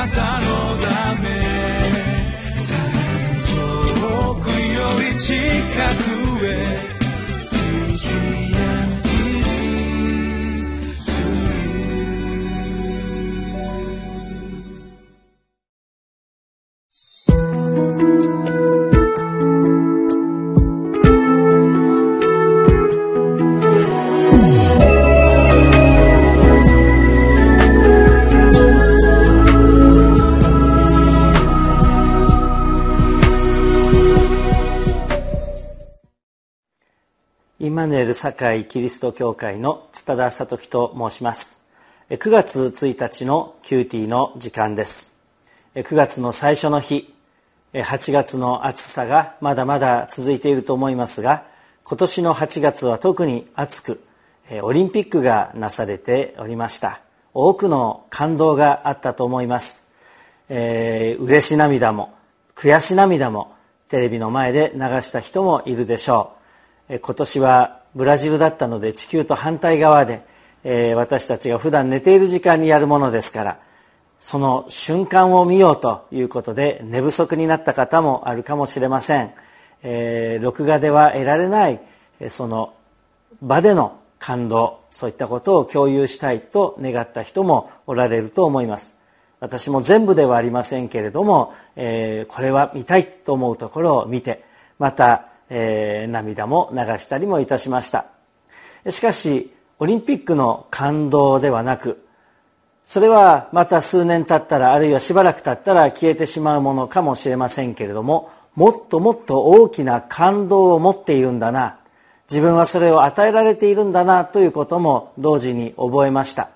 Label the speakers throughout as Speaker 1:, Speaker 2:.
Speaker 1: なたのため。遠くより近く。
Speaker 2: マヌエル堺キリスト教会の津田聡樹と申します。9月1日の QT の時間です。9月の最初の日8月の暑さがまだまだ続いていると思いますが今年の8月は特に暑くオリンピックがなされておりました。多くの感動があったと思います、えー、嬉し涙も悔し涙もテレビの前で流した人もいるでしょう。今年はブラジルだったので地球と反対側で、えー、私たちが普段寝ている時間にやるものですからその瞬間を見ようということで寝不足になった方もあるかもしれません、えー、録画では得られないその場での感動そういったことを共有したいと願った人もおられると思います。私も全部ではありませんけれども、えー、これは見たいと思うところを見てまたえー、涙も流したりもいたしました。しかしオリンピックの感動ではなくそれはまた数年経ったらあるいはしばらく経ったら消えてしまうものかもしれませんけれどももっともっと大きな感動を持っているんだな自分はそれを与えられているんだなということも同時に覚えました。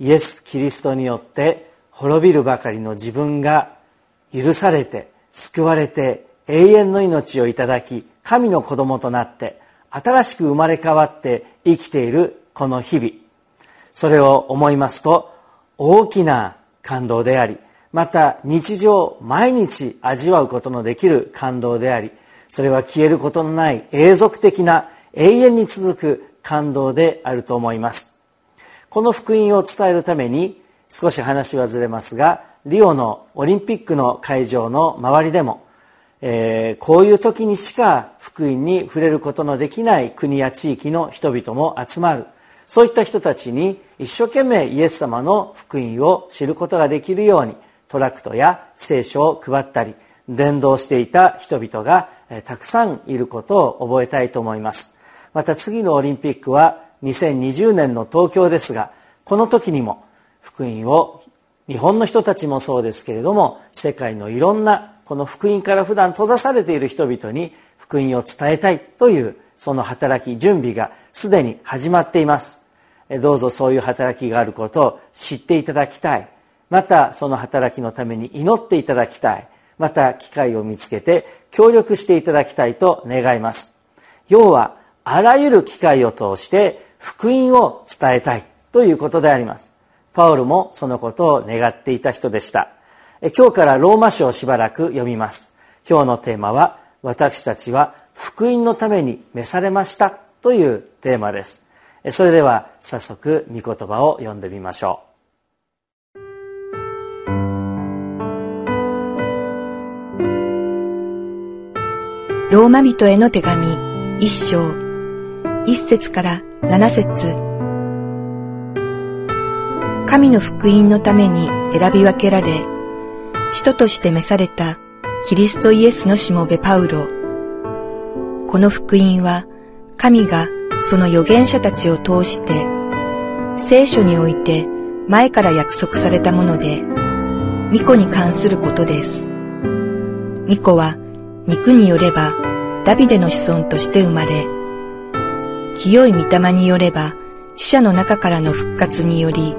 Speaker 2: イエス・キリストによって滅びるばかりの自分が許されて救われて永遠の命をいただき神の子供となって新しく生まれ変わって生きているこの日々。それを思いますと大きな感動でありまた日常毎日味わうことのできる感動でありそれは消えることのない永続的な永遠に続く感動であると思います。この福音を伝えるために少し話はずれますがリオのオリンピックの会場の周りでもえー、こういう時にしか福音に触れることのできない国や地域の人々も集まる。そういった人たちに一生懸命イエス様の福音を知ることができるようにトラクトや聖書を配ったり伝道していた人々がえたくさんいることを覚えたいと思います。また次のオリンピックは2020年の東京ですがこの時にも福音を日本の人たちもそうですけれども世界のいろんなこの福音から普段閉ざされている人々に福音を伝えたいというその働き準備がすでに始まっています。どうぞそういう働きがあることを知っていただきたい。またその働きのために祈っていただきたい。また機会を見つけて協力していただきたいと願います。要はあらゆる機会を通して福音を伝えたいということであります。パウルもそのことを願っていた人でした。今日からローマ書をしばらく読みます。今日のテーマは私たちは福音のために召されました。というテーマです。それでは早速御言葉を読んでみましょう。
Speaker 3: ローマ人への手紙一章。一節から七節。神の福音のために選び分けられ使徒として召されたキリストイエスのしもべパウロ。この福音は神がその預言者たちを通して聖書において前から約束されたもので、巫女に関することです。巫女は肉によればダビデの子孫として生まれ、清い御霊によれば死者の中からの復活により、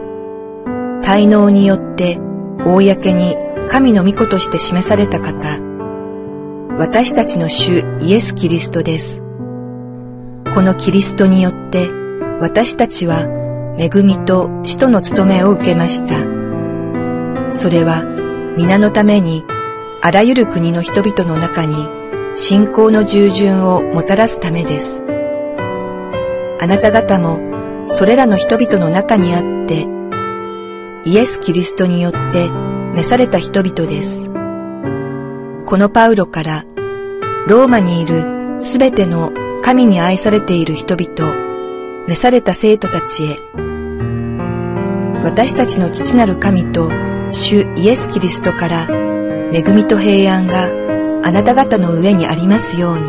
Speaker 3: 滞納によって公に神の御子として示された方、私たちの主イエス・キリストです。このキリストによって私たちは恵みと使徒の務めを受けました。それは皆のためにあらゆる国の人々の中に信仰の従順をもたらすためです。あなた方もそれらの人々の中にあってイエス・キリストによって召された人々です。このパウロからローマにいるすべての神に愛されている人々、召された生徒たちへ、私たちの父なる神と主イエス・キリストから恵みと平安があなた方の上にありますよう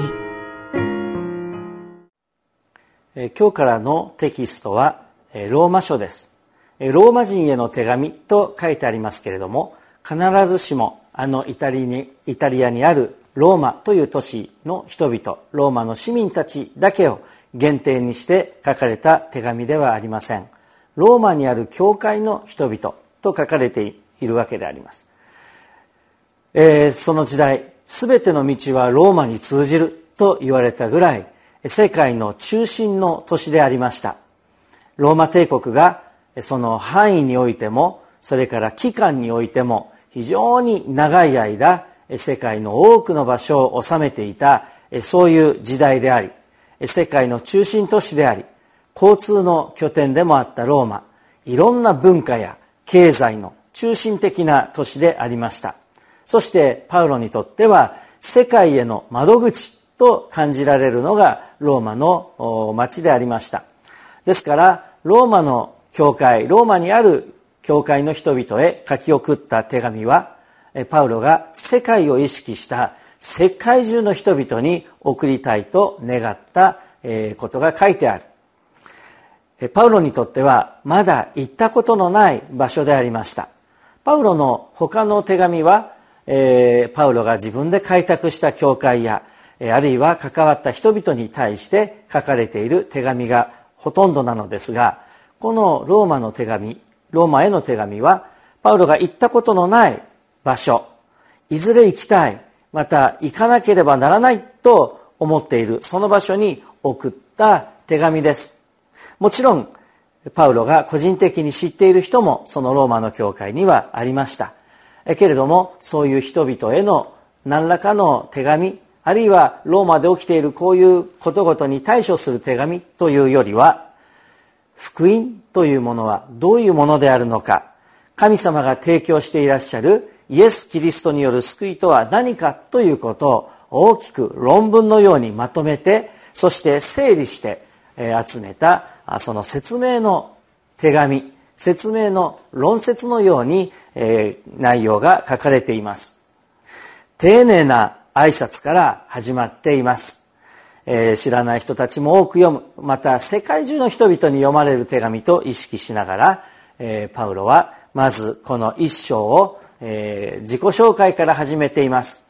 Speaker 3: に。
Speaker 2: 今日からのテキストはローマ書です。ローマ人への手紙と書いてありますけれども、必ずしもあのイタリにイタリアにあるローマという都市の人々、ローマの市民たちだけを限定にして書かれた手紙ではありません。ローマにある教会の人々と書かれているわけであります、えー、その時代全ての道はローマに通じると言われたぐらい世界の中心の都市でありました。ローマ帝国がその範囲においてもそれから期間においても非常に長い間世界の多くの場所を治めていたそういう時代であり世界の中心都市であり交通の拠点でもあったローマいろんな文化や経済の中心的な都市でありました。そしてパウロにとっては世界への窓口と感じられるのがローマの町でありました。ですからローマの教会ローマにある教会の人々へ書き送った手紙はパウロが世界を意識した世界中の人々に送りたいと願ったことが書いてある。パウロにとってはまだ行ったことのない場所でありました。パウロの他の手紙はパウロが自分で開拓した教会やあるいは関わった人々に対して書かれている手紙がほとんどなのですがこのローマの手紙ローマへの手紙はパウロが行ったことのない場所いずれ行きたいまた行かなければならないと思っているその場所に送った手紙です。もちろんパウロが個人的に知っている人もそのローマの教会にはありました。けれどもそういう人々への何らかの手紙あるいはローマで起きているこういうことごとに対処する手紙というよりは福音というものはどういうものであるのか。神様が提供していらっしゃるイエス・キリストによる救いとは何かということを大きく論文のようにまとめてそして整理して集めたその説明の手紙説明の論説のように内容が書かれています。丁寧な挨拶から始まっています、知らない人たちも多く読む。また世界中の人々に読まれる手紙と意識しながら、パウロはまずこの一章をえー、自己紹介から始めています。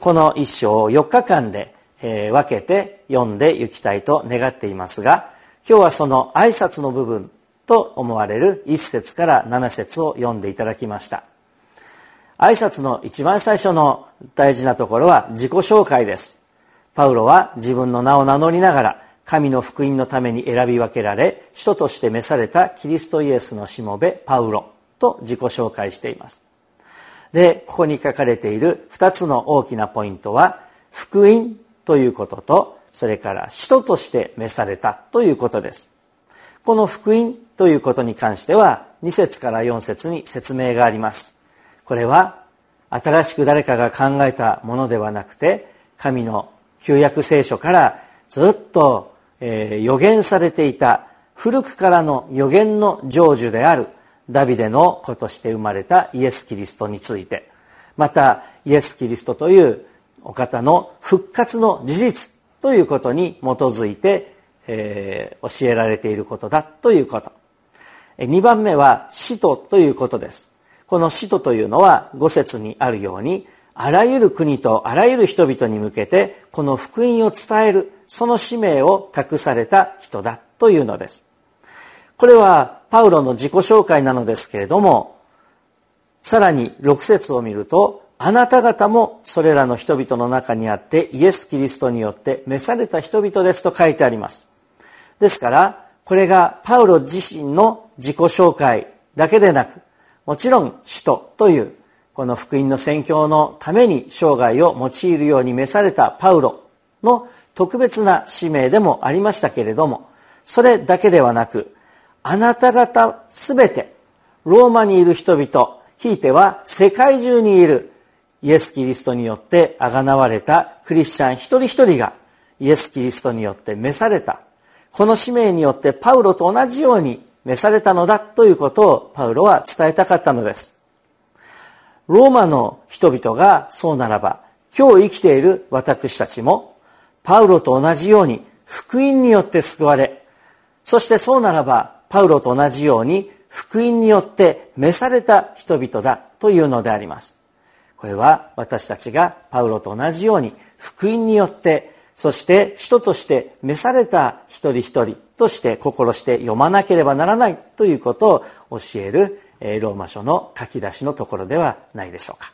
Speaker 2: この一章を4日間で、え、分けて読んでいきたいと願っていますが今日はその挨拶の部分と思われる1節から7節を読んでいただきました。挨拶の一番最初の大事なところは自己紹介です。パウロは自分の名を名乗りながら神の福音のために選び分けられ使徒として召されたキリストイエスのしもべパウロと自己紹介していますで、ここに書かれている2つの大きなポイントは、福音ということと、それから使徒として召されたということです。この福音ということに関しては、2節から4節に説明があります。これは、新しく誰かが考えたものではなくて、神の旧約聖書からずっと、えー、予言されていた古くからの予言の成就であるダビデの子として生まれたイエス・キリストについて。またイエス・キリストというお方の復活の事実ということに基づいて、えー、教えられていることだということ。2番目は使徒ということです。この使徒というのは五節にあるようにあらゆる国とあらゆる人々に向けてこの福音を伝えるその使命を託された人だというのです。これはパウロの自己紹介なのですけれどもさらに6節を見るとあなた方もそれらの人々の中にあってイエス・キリストによって召された人々ですと書いてあります。ですからこれがパウロ自身の自己紹介だけでなくもちろん使徒というこの福音の宣教のために生涯を用いるように召されたパウロの特別な使命でもありましたけれどもそれだけではなくあなた方すべてローマにいる人々ひいては世界中にいるイエス・キリストによってあがなわれたクリスチャン一人一人がイエス・キリストによって召された。この使命によってパウロと同じように召されたのだということをパウロは伝えたかったのです。ローマの人々がそうならば今日生きている私たちもパウロと同じように福音によって救われそしてそうならばパウロと同じように福音によって召された人々だというのであります。これは私たちがパウロと同じように福音によってそして人として召された一人一人として心して読まなければならないということを教えるローマ書の書き出しのところではないでしょうか。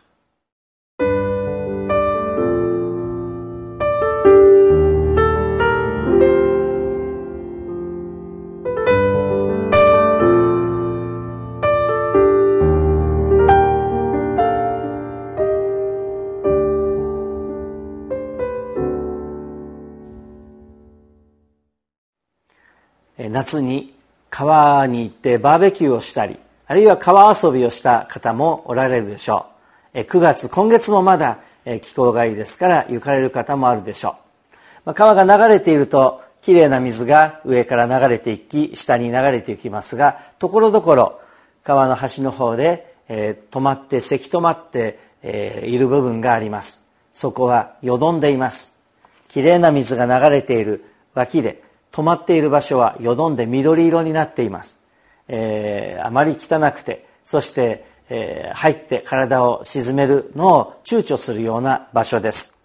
Speaker 2: 夏に川に行ってバーベキューをしたりあるいは川遊びをした方もおられるでしょう。9月今月もまだ気候がいいですから行かれる方もあるでしょう。川が流れているときれいな水が上から流れていき下に流れていきますがところどころ川の端の方で、え止まってせき止まって、えいる部分があります。そこはよどんでいます。きれいな水が流れている脇で止まっている場所はよどんで緑色になっています、えー、あまり汚くてそして、えー、入って体を沈めるのを躊躇するような場所です。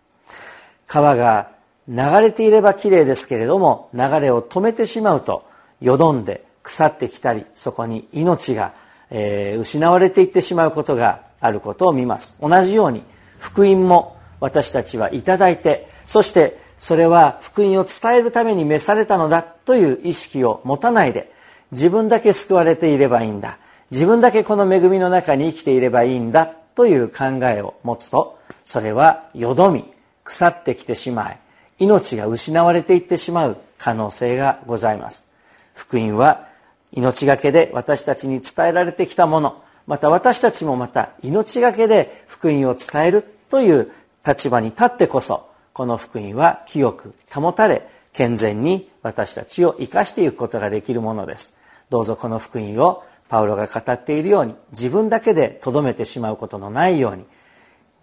Speaker 2: 川が流れていればきれいですけれども流れを止めてしまうとよどんで腐ってきたりそこに命が、えー、失われていってしまうことがあることを見ます。同じように福音も私たちはいただいてそしてそれは福音を伝えるために召されたのだという意識を持たないで自分だけ救われていればいいんだ。自分だけこの恵みの中に生きていればいいんだ。という考えを持つとそれはよどみ腐ってきてしまい命が失われていってしまう可能性がございます。福音は命がけで私たちに伝えられてきたものまた私たちもまた命がけで福音を伝えるという立場に立ってこそこの福音は清く保たれ健全に私たちを生かしていくことができるものです。どうぞこの福音をパウロが語っているように自分だけでとどめてしまうことのないように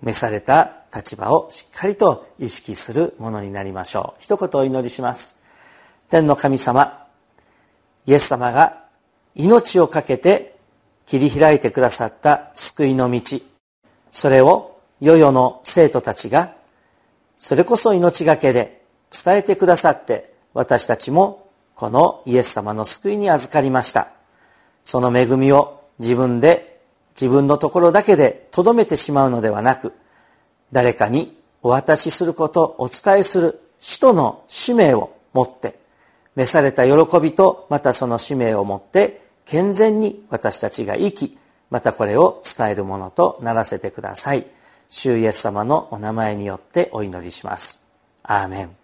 Speaker 2: 召された立場をしっかりと意識するものになりましょう。一言お祈りします。天の神様イエス様が命を懸けて切り開いてくださった救いの道それを世々の生徒たちがそれこそ命がけで伝えてくださって私たちもこのイエス様の救いに預かりましたその恵みを自分で自分のところだけでとどめてしまうのではなく誰かにお渡しすることお伝えする使徒の使命を持って召された喜びとまたその使命を持って健全に私たちが生きまたこれを伝えるものとならせてください。主イエス様のお名前によってお祈りします。アーメン。